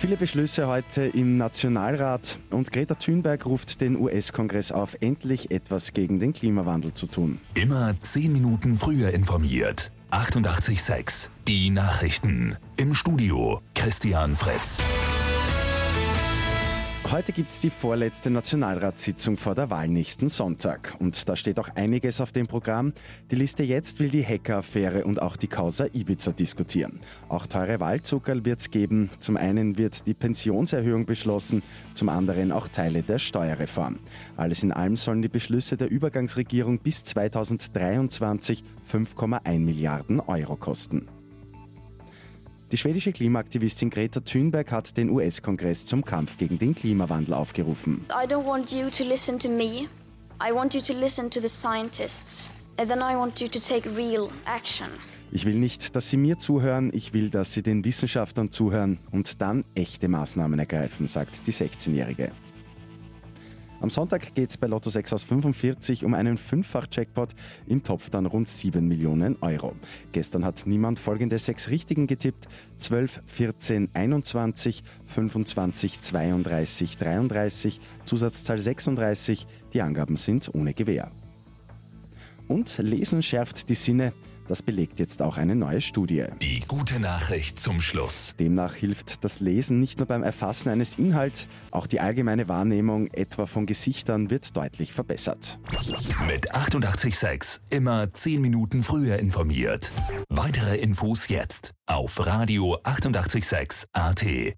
Viele Beschlüsse heute im Nationalrat und Greta Thunberg ruft den US-Kongress auf, endlich etwas gegen den Klimawandel zu tun. Immer zehn Minuten früher informiert. 88.6 Die Nachrichten. Im Studio Christian Fritz. Heute gibt es die vorletzte Nationalratssitzung vor der Wahl nächsten Sonntag. Und da steht auch einiges auf dem Programm. Die Liste jetzt will die Hacker-Affäre und auch die Causa Ibiza diskutieren. Auch teure Wahlzuckerl wird es geben. Zum einen wird die Pensionserhöhung beschlossen, zum anderen auch Teile der Steuerreform. Alles in allem sollen die Beschlüsse der Übergangsregierung bis 2023 5,1 Milliarden Euro kosten. Die schwedische Klimaaktivistin Greta Thunberg hat den US-Kongress zum Kampf gegen den Klimawandel aufgerufen. I don't want you to listen to me. I want you to listen to the scientists. And then I want you to take real action. Ich will nicht, dass Sie mir zuhören, ich will, dass Sie den Wissenschaftlern zuhören und dann echte Maßnahmen ergreifen, sagt die 16-Jährige. Am Sonntag geht es bei Lotto 6 aus 45 um einen Fünffach-Jackpot, im Topf dann rund 7 Millionen Euro. Gestern hat niemand folgende sechs Richtigen getippt. 12, 14, 21, 25, 32, 33, Zusatzzahl 36. Die Angaben sind ohne Gewähr. Und Lesen schärft die Sinne. Das belegt jetzt auch eine neue Studie. Die gute Nachricht zum Schluss. Demnach hilft das Lesen nicht nur beim Erfassen eines Inhalts, auch die allgemeine Wahrnehmung etwa von Gesichtern wird deutlich verbessert. Mit 886 immer 10 Minuten früher informiert. Weitere Infos jetzt auf Radio 886 AT.